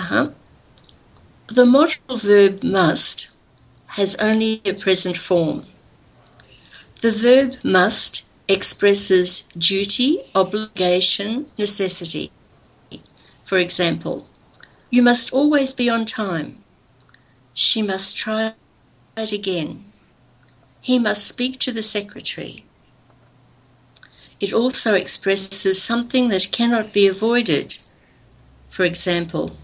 Uh-huh. The modal verb must has only a present form. The verb must expresses duty, obligation, necessity. For example, you must always be on time. She must try it again. He must speak to the secretary. It also expresses something that cannot be avoided. For example,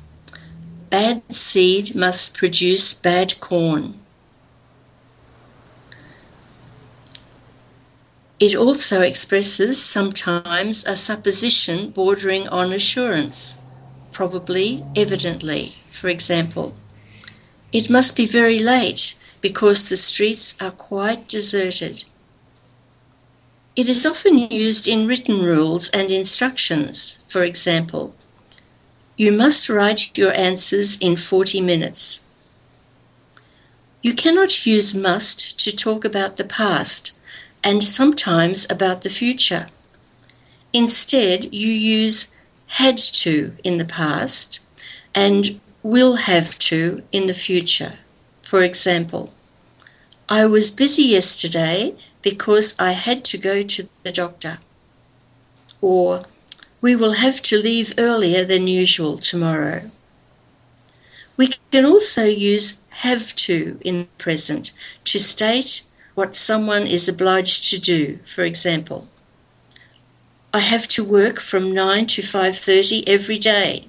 bad seed must produce bad corn. It also expresses sometimes a supposition bordering on assurance, probably, evidently. For example, it must be very late because the streets are quite deserted. It is often used in written rules and instructions. For example, you must write your answers in 40 minutes. You cannot use must to talk about the past and sometimes about the future. Instead, you use had to in the past and will have to in the future. For example, I was busy yesterday because I had to go to the doctor. Or, we will have to leave earlier than usual tomorrow. We can also use have to in the present to state what someone is obliged to do. For example, I have to work from 9 to 5:30 every day.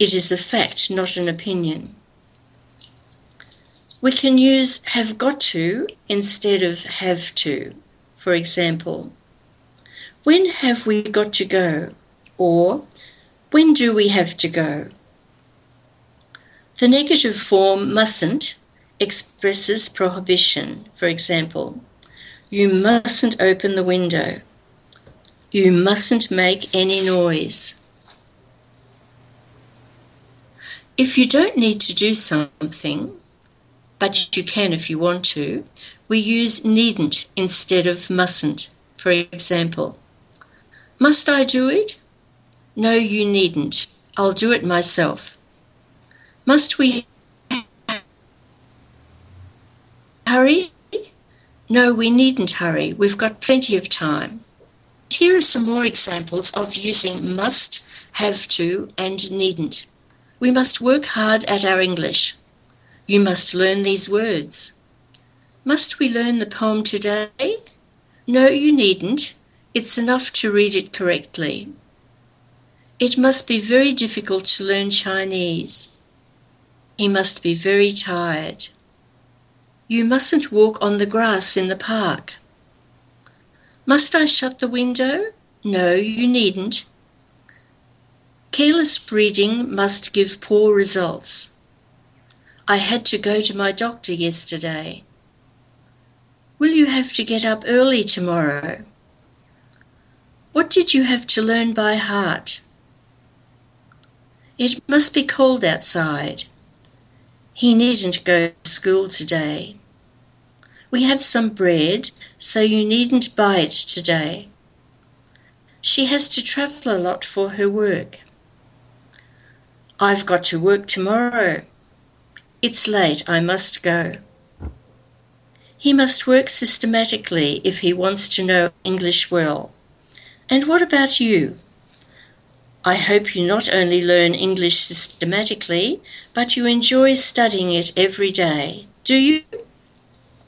It is a fact, not an opinion. We can use have got to instead of have to. For example, when have we got to go? Or when do we have to go? The negative form mustn't expresses prohibition. For example, you mustn't open the window. You mustn't make any noise. If you don't need to do something, but you can if you want to, we use needn't instead of mustn't. For example, must I do it? No, you needn't. I'll do it myself. Must we hurry? No, we needn't hurry. We've got plenty of time. Here are some more examples of using must, have to, and needn't. We must work hard at our English. You must learn these words. Must we learn the poem today? No, you needn't. It's enough to read it correctly. It must be very difficult to learn Chinese. He must be very tired. You mustn't walk on the grass in the park. Must I shut the window? No, you needn't. Careless reading must give poor results. I had to go to my doctor yesterday. Will you have to get up early tomorrow? What did you have to learn by heart? It must be cold outside. He needn't go to school today. We have some bread, so you needn't buy it today. She has to travel a lot for her work. I've got to work tomorrow. It's late, I must go. He must work systematically if he wants to know English well. And what about you? I hope you not only learn English systematically, but you enjoy studying it every day. Do you?